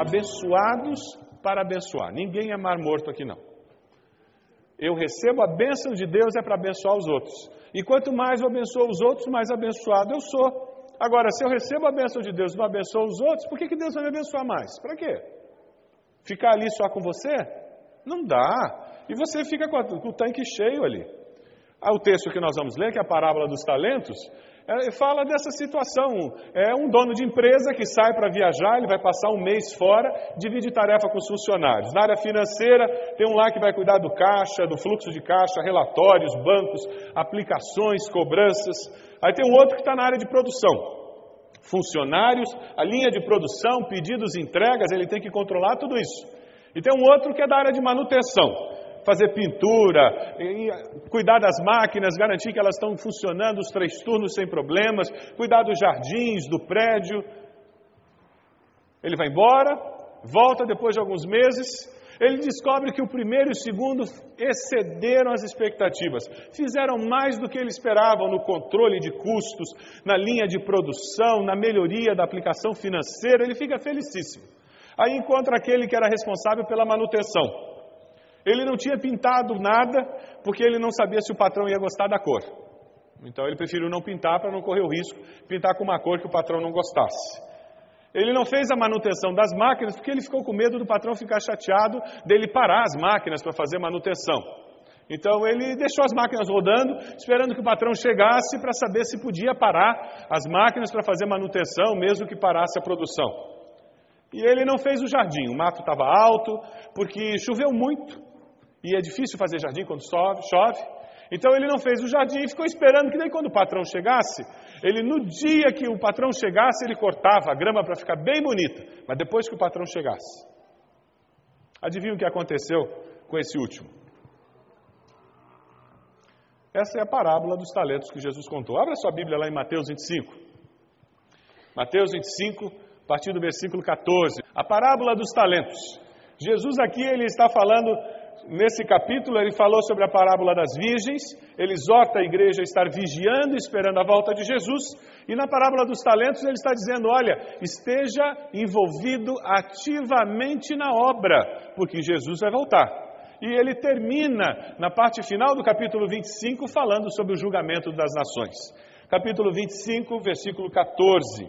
abençoados para abençoar. Ninguém é mar morto aqui não. Eu recebo a bênção de Deus é para abençoar os outros. E quanto mais eu abençoo os outros, mais abençoado eu sou. Agora, se eu recebo a bênção de Deus e não abençoo os outros, por que, que Deus vai me abençoar mais? Para quê? Ficar ali só com você? Não dá. E você fica com, o tanque cheio ali. Ah, o texto que nós vamos ler, que é a parábola dos talentos, é, fala dessa situação. É um dono de empresa que sai para viajar, ele vai passar um mês fora, divide tarefa com os funcionários. Na área financeira, tem um lá que vai cuidar do caixa, do fluxo de caixa, relatórios, bancos, aplicações, cobranças. Aí tem um outro que está na área de produção. Funcionários, a linha de produção, pedidos, entregas, ele tem que controlar tudo isso. E tem um outro que é da área de manutenção fazer pintura, cuidar das máquinas, garantir que elas estão funcionando os três turnos sem problemas, cuidar dos jardins, do prédio. Ele vai embora, volta depois de alguns meses, ele descobre que o primeiro e o segundo excederam as expectativas, fizeram mais do que ele esperava no controle de custos, na linha de produção, na melhoria da aplicação financeira, ele fica felicíssimo. Aí encontra aquele que era responsável pela manutenção. Ele não tinha pintado nada porque ele não sabia se o patrão ia gostar da cor. Então ele preferiu não pintar para não correr o risco de pintar com uma cor que o patrão não gostasse. Ele não fez a manutenção das máquinas porque ele ficou com medo do patrão ficar chateado dele parar as máquinas para fazer manutenção. Então ele deixou as máquinas rodando, esperando que o patrão chegasse para saber se podia parar as máquinas para fazer manutenção, mesmo que parasse a produção. E ele não fez o jardim, o mato estava alto, porque choveu muito, e é difícil fazer jardim quando chove. Então ele não fez o jardim e ficou esperando que daí quando o patrão chegasse, ele no dia que o patrão chegasse, ele cortava a grama para ficar bem bonita, mas depois que o patrão chegasse. Adivinha o que aconteceu com esse último? Essa é a parábola dos talentos que Jesus contou. Abra sua Bíblia lá em Mateus 25. Mateus 25, a partir do versículo 14. A parábola dos talentos. Jesus aqui ele está falando nesse capítulo, ele falou sobre a parábola das virgens, ele exorta a igreja a estar vigiando, esperando a volta de Jesus, e na parábola dos talentos, ele está dizendo: olha, esteja envolvido ativamente na obra, porque Jesus vai voltar. E ele termina, na parte final do capítulo 25, falando sobre o julgamento das nações. Capítulo 25, versículo 14.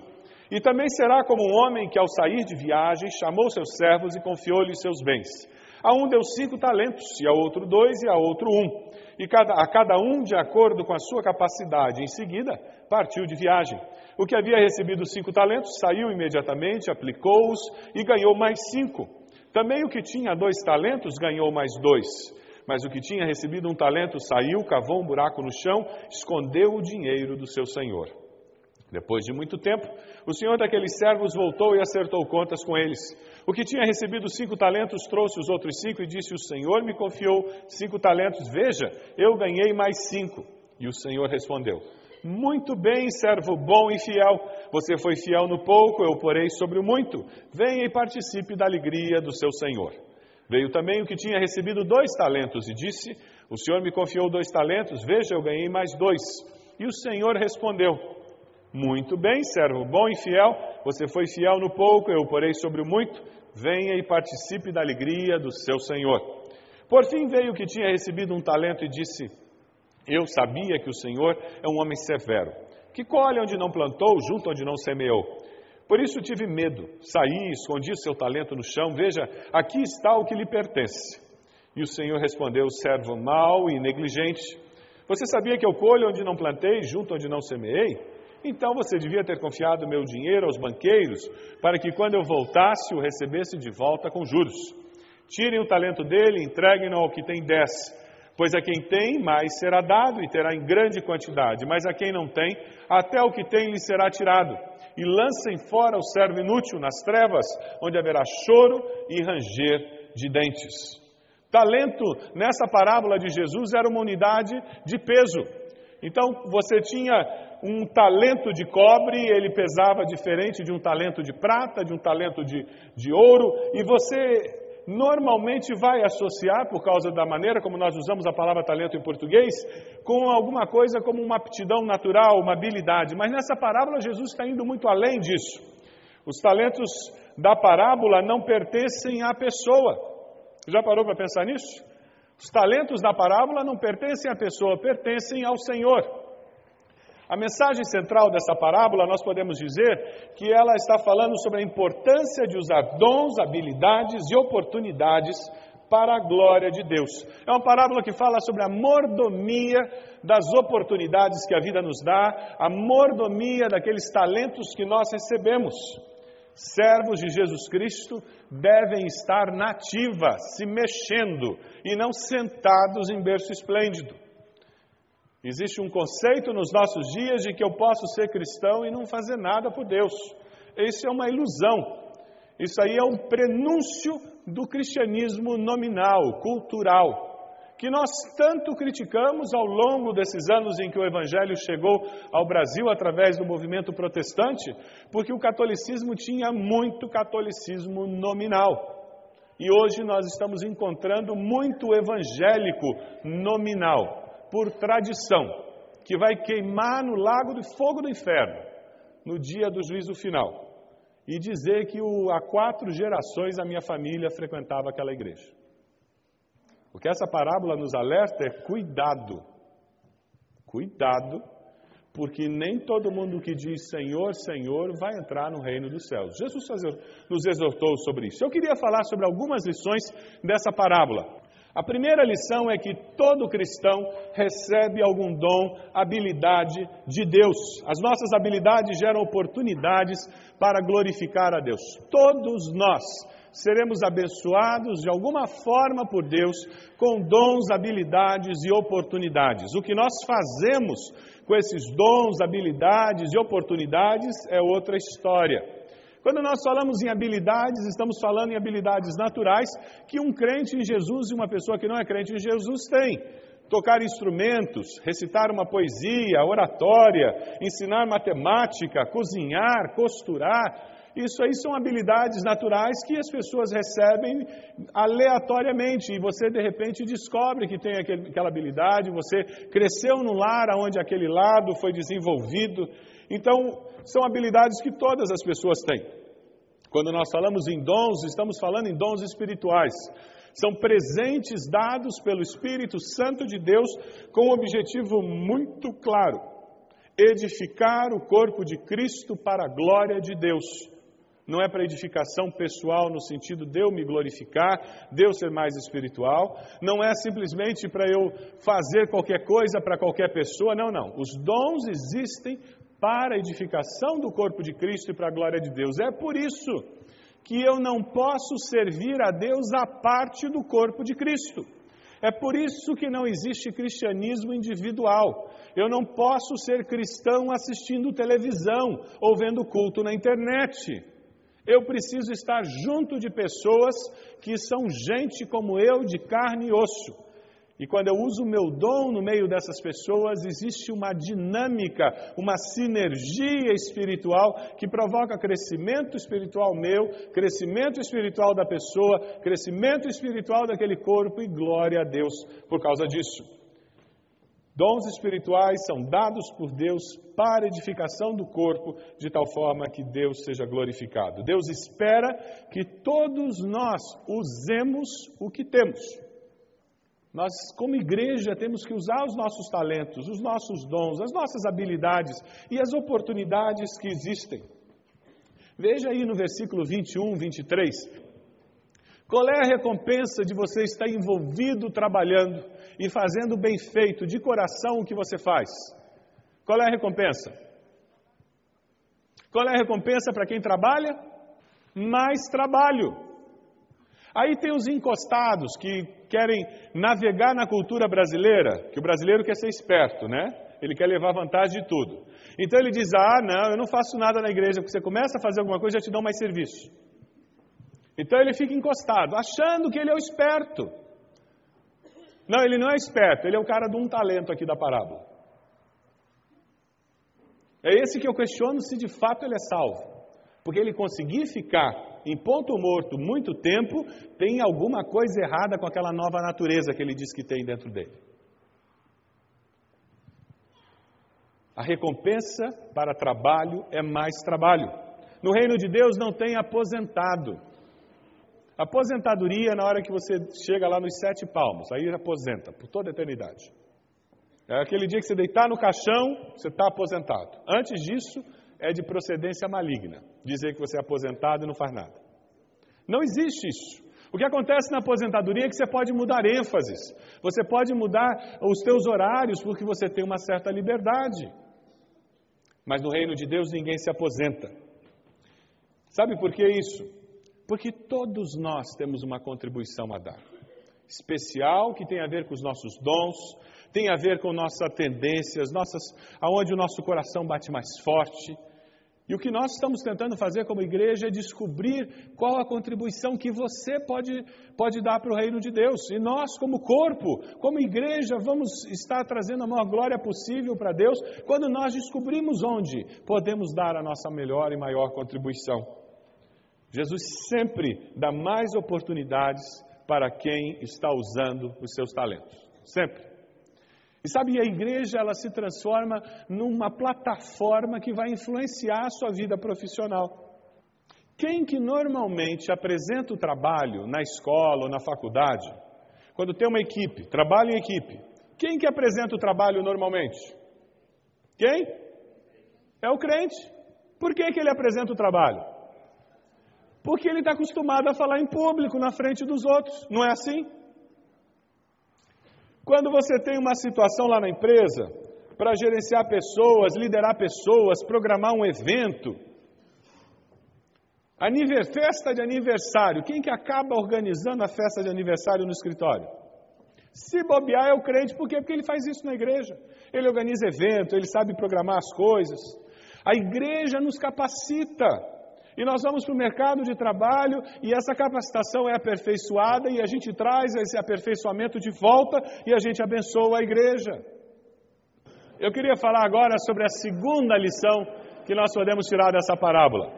E também será como um homem que, ao sair de viagem, chamou seus servos e confiou-lhes seus bens. A um deu cinco talentos, e a outro dois, e a outro um. E cada, a cada um de acordo com a sua capacidade. Em seguida, partiu de viagem. O que havia recebido cinco talentos saiu imediatamente, aplicou-os e ganhou mais cinco. Também o que tinha dois talentos ganhou mais dois. Mas o que tinha recebido um talento saiu, cavou um buraco no chão, escondeu o dinheiro do seu senhor. Depois de muito tempo, o senhor daqueles servos voltou e acertou contas com eles. O que tinha recebido cinco talentos trouxe os outros cinco e disse: O senhor me confiou cinco talentos, veja, eu ganhei mais cinco. E o senhor respondeu: Muito bem, servo bom e fiel. Você foi fiel no pouco, eu porei sobre o muito. Venha e participe da alegria do seu senhor. Veio também o que tinha recebido dois talentos e disse: O senhor me confiou dois talentos, veja, eu ganhei mais dois. E o senhor respondeu: Muito bem, servo bom e fiel, você foi fiel no pouco, eu porei sobre o muito. Venha e participe da alegria do seu senhor. Por fim veio o que tinha recebido um talento e disse: Eu sabia que o senhor é um homem severo, que colhe onde não plantou, junto onde não semeou. Por isso tive medo, saí, escondi seu talento no chão, veja, aqui está o que lhe pertence. E o Senhor respondeu, servo mau e negligente, você sabia que eu colho onde não plantei, junto onde não semeei? Então você devia ter confiado meu dinheiro aos banqueiros, para que quando eu voltasse o recebesse de volta com juros. Tirem o talento dele e entreguem-no ao que tem dez, pois a quem tem, mais será dado e terá em grande quantidade, mas a quem não tem, até o que tem lhe será tirado e lancem fora o servo inútil nas trevas, onde haverá choro e ranger de dentes. Talento nessa parábola de Jesus era uma unidade de peso. Então você tinha um talento de cobre, ele pesava diferente de um talento de prata, de um talento de, de ouro, e você normalmente vai associar, por causa da maneira como nós usamos a palavra talento em português, com alguma coisa como uma aptidão natural, uma habilidade. Mas nessa parábola, Jesus está indo muito além disso. Os talentos da parábola não pertencem à pessoa. Já parou para pensar nisso? Os talentos da parábola não pertencem à pessoa, pertencem ao Senhor. A mensagem central dessa parábola, nós podemos dizer que ela está falando sobre a importância de usar dons, habilidades e oportunidades para a glória de Deus. É uma parábola que fala sobre a mordomia das oportunidades que a vida nos dá, a mordomia daqueles talentos que nós recebemos. Servos de Jesus Cristo devem estar nativa, se mexendo e não sentados em berço esplêndido. Existe um conceito nos nossos dias de que eu posso ser cristão e não fazer nada por Deus. Isso é uma ilusão. Isso aí é um prenúncio do cristianismo nominal, cultural, que nós tanto criticamos ao longo desses anos em que o Evangelho chegou ao Brasil através do movimento protestante, porque o catolicismo tinha muito catolicismo nominal. E hoje nós estamos encontrando muito evangélico nominal por tradição, que vai queimar no lago de fogo do inferno, no dia do juízo final, e dizer que o, há quatro gerações a minha família frequentava aquela igreja. O que essa parábola nos alerta é cuidado, cuidado, porque nem todo mundo que diz Senhor, Senhor vai entrar no reino dos céus. Jesus nos exortou sobre isso. Eu queria falar sobre algumas lições dessa parábola. A primeira lição é que todo cristão recebe algum dom, habilidade de Deus. As nossas habilidades geram oportunidades para glorificar a Deus. Todos nós seremos abençoados de alguma forma por Deus com dons, habilidades e oportunidades. O que nós fazemos com esses dons, habilidades e oportunidades é outra história. Quando nós falamos em habilidades, estamos falando em habilidades naturais que um crente em Jesus e uma pessoa que não é crente em Jesus tem. Tocar instrumentos, recitar uma poesia, oratória, ensinar matemática, cozinhar, costurar. Isso aí são habilidades naturais que as pessoas recebem aleatoriamente e você de repente descobre que tem aquela habilidade, você cresceu no lar onde aquele lado foi desenvolvido. Então, são habilidades que todas as pessoas têm. Quando nós falamos em dons, estamos falando em dons espirituais. São presentes dados pelo Espírito Santo de Deus com um objetivo muito claro: edificar o corpo de Cristo para a glória de Deus. Não é para edificação pessoal no sentido de eu me glorificar, de eu ser mais espiritual. Não é simplesmente para eu fazer qualquer coisa para qualquer pessoa. Não, não. Os dons existem para a edificação do corpo de Cristo e para a glória de Deus. É por isso que eu não posso servir a Deus à parte do corpo de Cristo. É por isso que não existe cristianismo individual. Eu não posso ser cristão assistindo televisão ou vendo culto na internet. Eu preciso estar junto de pessoas que são gente como eu, de carne e osso. E quando eu uso o meu dom no meio dessas pessoas, existe uma dinâmica, uma sinergia espiritual que provoca crescimento espiritual meu, crescimento espiritual da pessoa, crescimento espiritual daquele corpo e glória a Deus por causa disso. Dons espirituais são dados por Deus para edificação do corpo, de tal forma que Deus seja glorificado. Deus espera que todos nós usemos o que temos. Nós, como igreja, temos que usar os nossos talentos, os nossos dons, as nossas habilidades e as oportunidades que existem. Veja aí no versículo 21, 23. Qual é a recompensa de você estar envolvido trabalhando e fazendo bem feito, de coração, o que você faz? Qual é a recompensa? Qual é a recompensa para quem trabalha? Mais trabalho. Aí tem os encostados que querem navegar na cultura brasileira, que o brasileiro quer ser esperto, né? Ele quer levar vantagem de tudo. Então ele diz: Ah, não, eu não faço nada na igreja, porque você começa a fazer alguma coisa já te dão mais serviço. Então ele fica encostado, achando que ele é o esperto. Não, ele não é esperto, ele é o cara de um talento aqui da parábola. É esse que eu questiono se de fato ele é salvo. Porque ele conseguir ficar em ponto morto muito tempo, tem alguma coisa errada com aquela nova natureza que ele diz que tem dentro dele. A recompensa para trabalho é mais trabalho. No reino de Deus não tem aposentado. Aposentadoria na hora que você chega lá nos sete palmos, aí aposenta por toda a eternidade. É aquele dia que você deitar no caixão, você está aposentado. Antes disso, é de procedência maligna. Dizer que você é aposentado e não faz nada. Não existe isso. O que acontece na aposentadoria é que você pode mudar ênfases, você pode mudar os teus horários porque você tem uma certa liberdade. Mas no reino de Deus ninguém se aposenta. Sabe por que isso? Porque todos nós temos uma contribuição a dar. Especial que tem a ver com os nossos dons, tem a ver com nossas tendências, nossas, aonde o nosso coração bate mais forte, e o que nós estamos tentando fazer como igreja é descobrir qual a contribuição que você pode, pode dar para o reino de Deus. E nós, como corpo, como igreja, vamos estar trazendo a maior glória possível para Deus quando nós descobrimos onde podemos dar a nossa melhor e maior contribuição. Jesus sempre dá mais oportunidades para quem está usando os seus talentos. Sempre. E sabe, a igreja ela se transforma numa plataforma que vai influenciar a sua vida profissional. Quem que normalmente apresenta o trabalho na escola ou na faculdade, quando tem uma equipe, trabalho em equipe, quem que apresenta o trabalho normalmente? Quem? É o crente. Por que, que ele apresenta o trabalho? Porque ele está acostumado a falar em público, na frente dos outros, não é assim? Quando você tem uma situação lá na empresa para gerenciar pessoas, liderar pessoas, programar um evento, festa de aniversário, quem que acaba organizando a festa de aniversário no escritório? Se bobear é o crente, por quê? Porque ele faz isso na igreja. Ele organiza evento, ele sabe programar as coisas. A igreja nos capacita e nós vamos para o mercado de trabalho e essa capacitação é aperfeiçoada e a gente traz esse aperfeiçoamento de volta e a gente abençoa a igreja. Eu queria falar agora sobre a segunda lição que nós podemos tirar dessa parábola.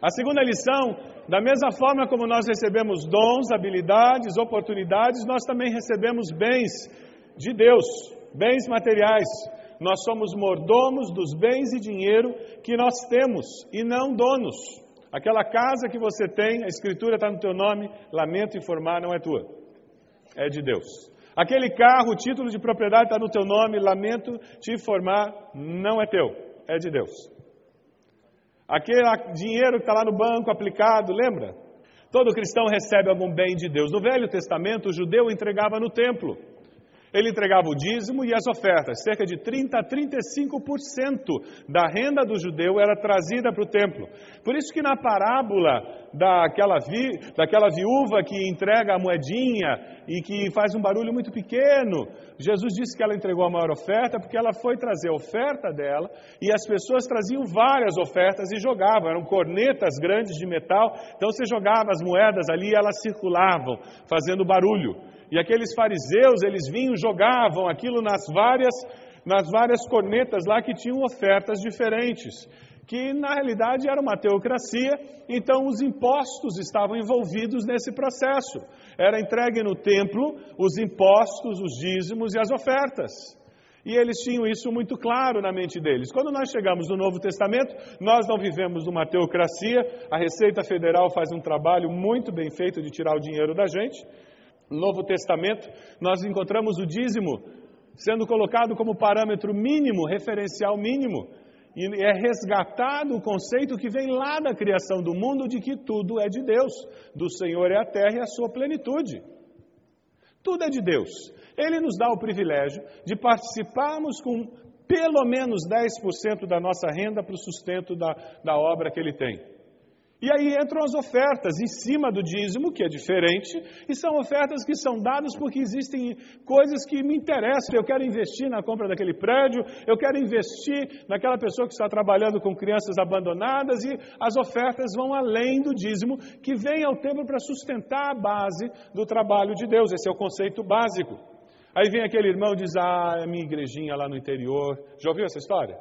A segunda lição, da mesma forma como nós recebemos dons, habilidades, oportunidades, nós também recebemos bens de Deus, bens materiais, nós somos mordomos dos bens e dinheiro que nós temos e não donos. Aquela casa que você tem, a escritura está no teu nome, lamento informar, não é tua, é de Deus. Aquele carro, o título de propriedade está no teu nome, lamento te informar, não é teu, é de Deus. Aquele dinheiro que está lá no banco aplicado, lembra? Todo cristão recebe algum bem de Deus. No Velho Testamento, o judeu entregava no templo. Ele entregava o dízimo e as ofertas. Cerca de 30 a 35% da renda do judeu era trazida para o templo. Por isso que na parábola daquela, vi, daquela viúva que entrega a moedinha e que faz um barulho muito pequeno, Jesus disse que ela entregou a maior oferta porque ela foi trazer a oferta dela e as pessoas traziam várias ofertas e jogavam. Eram cornetas grandes de metal, então você jogava as moedas ali e elas circulavam, fazendo barulho. E aqueles fariseus, eles vinham, jogavam aquilo nas várias, nas várias cornetas lá que tinham ofertas diferentes, que na realidade era uma teocracia, então os impostos estavam envolvidos nesse processo. Era entregue no templo os impostos, os dízimos e as ofertas. E eles tinham isso muito claro na mente deles. Quando nós chegamos no Novo Testamento, nós não vivemos numa teocracia, a Receita Federal faz um trabalho muito bem feito de tirar o dinheiro da gente. No Novo Testamento, nós encontramos o dízimo sendo colocado como parâmetro mínimo, referencial mínimo. E é resgatado o conceito que vem lá da criação do mundo de que tudo é de Deus, do Senhor é a terra e a sua plenitude. Tudo é de Deus. Ele nos dá o privilégio de participarmos com pelo menos 10% da nossa renda para o sustento da, da obra que ele tem. E aí entram as ofertas em cima do dízimo, que é diferente, e são ofertas que são dadas porque existem coisas que me interessam. Eu quero investir na compra daquele prédio, eu quero investir naquela pessoa que está trabalhando com crianças abandonadas, e as ofertas vão além do dízimo, que vem ao templo para sustentar a base do trabalho de Deus. Esse é o conceito básico. Aí vem aquele irmão e diz: Ah, é minha igrejinha lá no interior. Já ouviu essa história?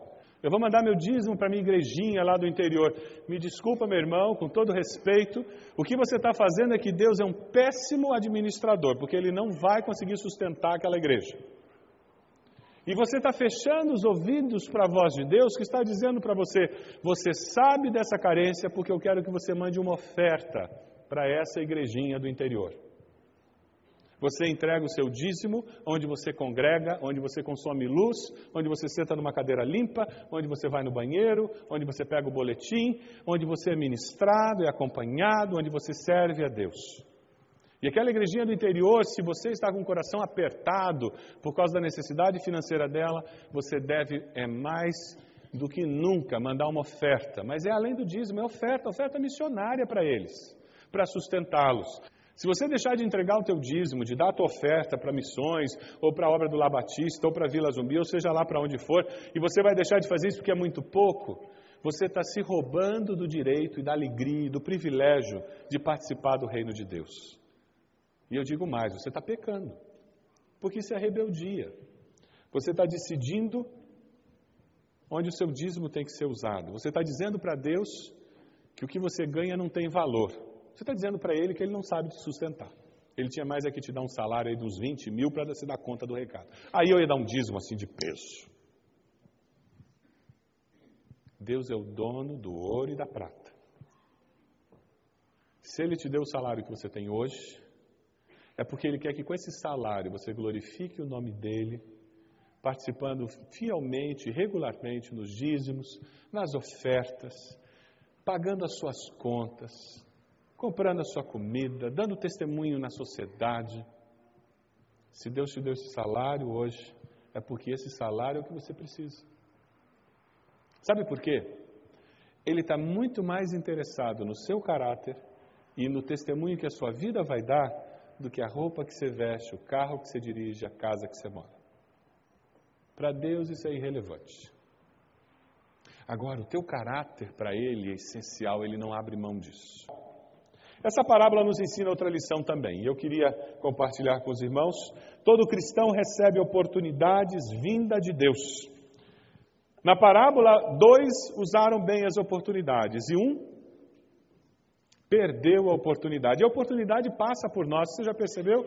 Eu vou mandar meu dízimo para minha igrejinha lá do interior. Me desculpa, meu irmão, com todo respeito. O que você está fazendo é que Deus é um péssimo administrador, porque Ele não vai conseguir sustentar aquela igreja. E você está fechando os ouvidos para a voz de Deus que está dizendo para você: você sabe dessa carência porque eu quero que você mande uma oferta para essa igrejinha do interior. Você entrega o seu dízimo, onde você congrega, onde você consome luz, onde você senta numa cadeira limpa, onde você vai no banheiro, onde você pega o boletim, onde você é ministrado, é acompanhado, onde você serve a Deus. E aquela igrejinha do interior, se você está com o coração apertado por causa da necessidade financeira dela, você deve, é mais do que nunca, mandar uma oferta. Mas é além do dízimo, é oferta, oferta missionária para eles, para sustentá-los. Se você deixar de entregar o teu dízimo, de dar a tua oferta para missões, ou para a obra do Labatista, ou para a Vila Zumbi, ou seja lá para onde for, e você vai deixar de fazer isso porque é muito pouco, você está se roubando do direito e da alegria e do privilégio de participar do reino de Deus. E eu digo mais, você está pecando, porque isso é rebeldia. Você está decidindo onde o seu dízimo tem que ser usado. Você está dizendo para Deus que o que você ganha não tem valor. Você está dizendo para ele que ele não sabe te sustentar. Ele tinha mais é que te dar um salário aí de uns 20 mil para se dar conta do recado. Aí eu ia dar um dízimo assim de peso. Deus é o dono do ouro e da prata. Se Ele te deu o salário que você tem hoje, é porque Ele quer que com esse salário você glorifique o nome dEle, participando fielmente, regularmente nos dízimos, nas ofertas, pagando as suas contas, comprando a sua comida, dando testemunho na sociedade. Se Deus te deu esse salário hoje, é porque esse salário é o que você precisa. Sabe por quê? Ele está muito mais interessado no seu caráter e no testemunho que a sua vida vai dar do que a roupa que você veste, o carro que você dirige, a casa que você mora. Para Deus isso é irrelevante. Agora, o teu caráter para Ele é essencial, Ele não abre mão disso. Essa parábola nos ensina outra lição também, e eu queria compartilhar com os irmãos. Todo cristão recebe oportunidades vinda de Deus. Na parábola, dois usaram bem as oportunidades e um perdeu a oportunidade. E a oportunidade passa por nós, você já percebeu?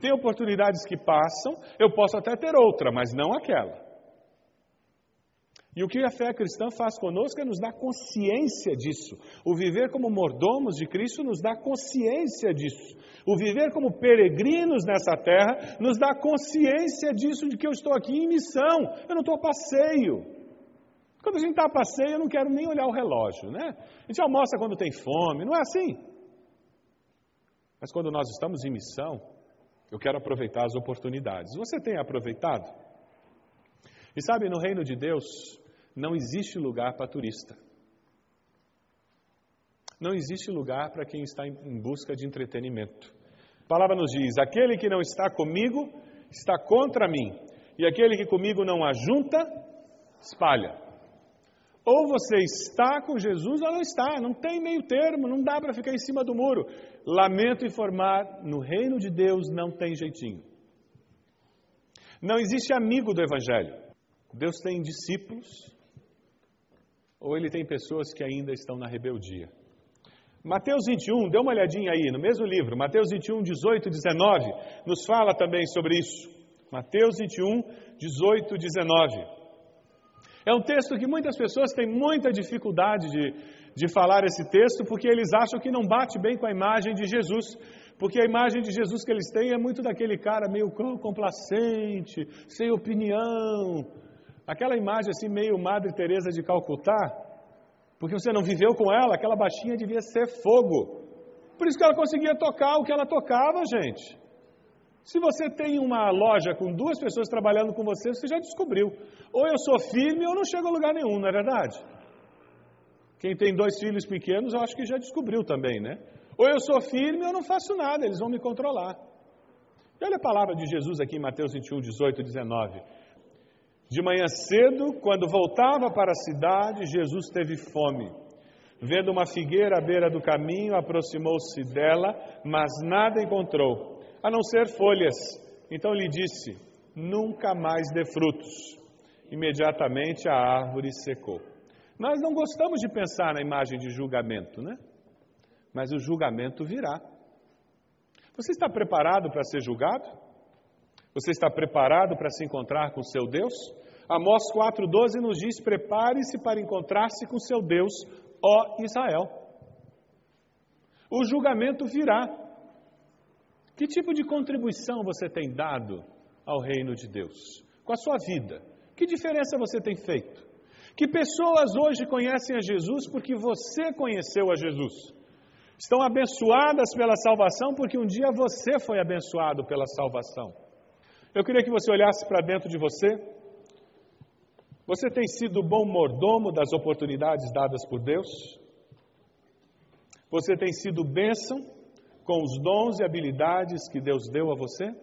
Tem oportunidades que passam, eu posso até ter outra, mas não aquela. E o que a fé cristã faz conosco é nos dar consciência disso. O viver como mordomos de Cristo nos dá consciência disso. O viver como peregrinos nessa terra nos dá consciência disso, de que eu estou aqui em missão, eu não estou a passeio. Quando a gente está a passeio, eu não quero nem olhar o relógio, né? A gente almoça quando tem fome, não é assim? Mas quando nós estamos em missão, Eu quero aproveitar as oportunidades. Você tem aproveitado? E sabe, no reino de Deus não existe lugar para turista. Não existe lugar para quem está em busca de entretenimento. A palavra nos diz: aquele que não está comigo está contra mim, e aquele que comigo não ajunta, espalha. Ou você está com Jesus ou não está, não tem meio termo, não dá para ficar em cima do muro. Lamento informar, no reino de Deus não tem jeitinho. Não existe amigo do Evangelho. Deus tem discípulos, ou ele tem pessoas que ainda estão na rebeldia. Mateus 21, dê uma olhadinha aí, no mesmo livro, Mateus 21, 18 e 19, nos fala também sobre isso. Mateus 21, 18 e 19. É um texto que muitas pessoas têm muita dificuldade de, de falar esse texto porque eles acham que não bate bem com a imagem de Jesus. Porque a imagem de Jesus que eles têm é muito daquele cara meio complacente, sem opinião. Aquela imagem assim meio Madre Teresa de Calcutá, porque você não viveu com ela, aquela baixinha devia ser fogo. Por isso que ela conseguia tocar o que ela tocava, gente. Se você tem uma loja com duas pessoas trabalhando com você, você já descobriu. Ou eu sou firme ou não chego a lugar nenhum, não é verdade? Quem tem dois filhos pequenos, eu acho que já descobriu também, né? Ou eu sou firme ou não faço nada, eles vão me controlar. E olha a palavra de Jesus aqui em Mateus 21, 18 e 19. De manhã cedo, quando voltava para a cidade, Jesus teve fome. Vendo uma figueira à beira do caminho, aproximou-se dela, mas nada encontrou a não ser folhas. Então lhe disse: Nunca mais dê frutos. Imediatamente a árvore secou. Nós não gostamos de pensar na imagem de julgamento, né? Mas o julgamento virá. Você está preparado para ser julgado? Você está preparado para se encontrar com seu Deus? Amós 4,12 nos diz: Prepare-se para encontrar-se com seu Deus, ó Israel. O julgamento virá. Que tipo de contribuição você tem dado ao reino de Deus? Com a sua vida? Que diferença você tem feito? Que pessoas hoje conhecem a Jesus porque você conheceu a Jesus? Estão abençoadas pela salvação porque um dia você foi abençoado pela salvação. Eu queria que você olhasse para dentro de você. Você tem sido bom mordomo das oportunidades dadas por Deus? Você tem sido bênção com os dons e habilidades que Deus deu a você?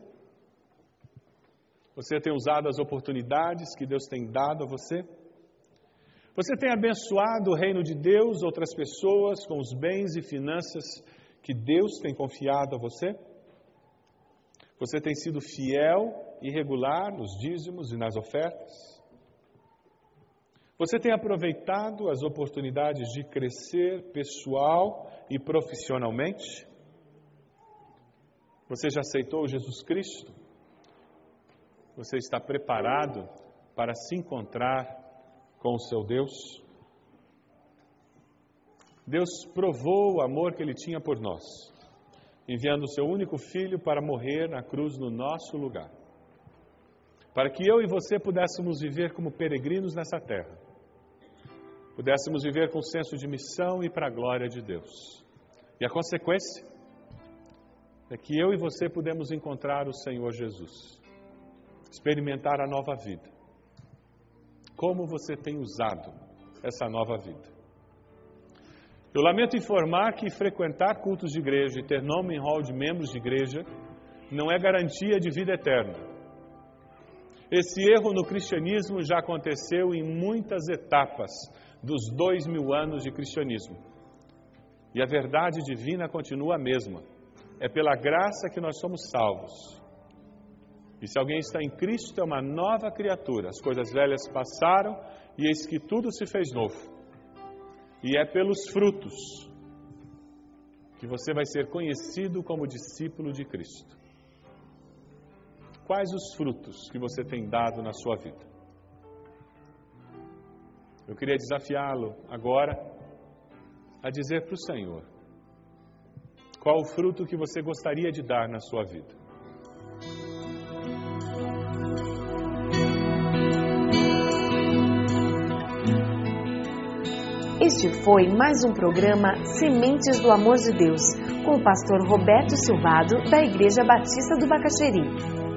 Você tem usado as oportunidades que Deus tem dado a você? Você tem abençoado o reino de Deus, outras pessoas, com os bens e finanças que Deus tem confiado a você? Você tem sido fiel e regular nos dízimos e nas ofertas? Você tem aproveitado as oportunidades de crescer pessoal e profissionalmente? Você já aceitou Jesus Cristo? Você está preparado para se encontrar com o seu Deus? Deus provou o amor que Ele tinha por nós, enviando o seu único filho para morrer na cruz no nosso lugar, para que eu e você pudéssemos viver como peregrinos nessa terra, pudéssemos viver com senso de missão e para a glória de Deus. E a consequência é que eu e você podemos encontrar o Senhor Jesus, experimentar a nova vida. Como você tem usado essa nova vida? Eu lamento informar que frequentar cultos de igreja e ter nome em hall de membros de igreja não é garantia de vida eterna. Esse erro no cristianismo já aconteceu em muitas etapas dos dois mil anos de cristianismo. E a verdade divina continua a mesma é pela graça que nós somos salvos. E se alguém está em Cristo, é uma nova criatura. As coisas velhas passaram e eis que tudo se fez novo. E é pelos frutos que você vai ser conhecido como discípulo de Cristo. Quais os frutos que você tem dado na sua vida? Eu queria desafiá-lo agora a dizer para o Senhor: qual o fruto que você gostaria de dar na sua vida? Este foi mais um programa Sementes do Amor de Deus com o pastor Roberto Silvado, da Igreja Batista do Bacaxeri.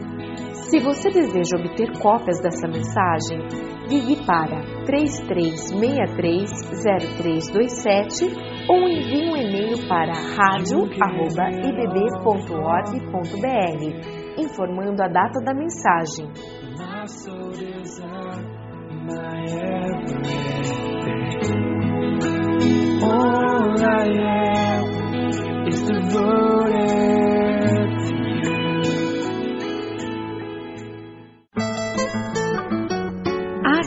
Se você deseja obter cópias dessa mensagem, ligue para 33630327 ou envie um e-mail para radio@ibb.org.br informando a data da mensagem. All I is devoted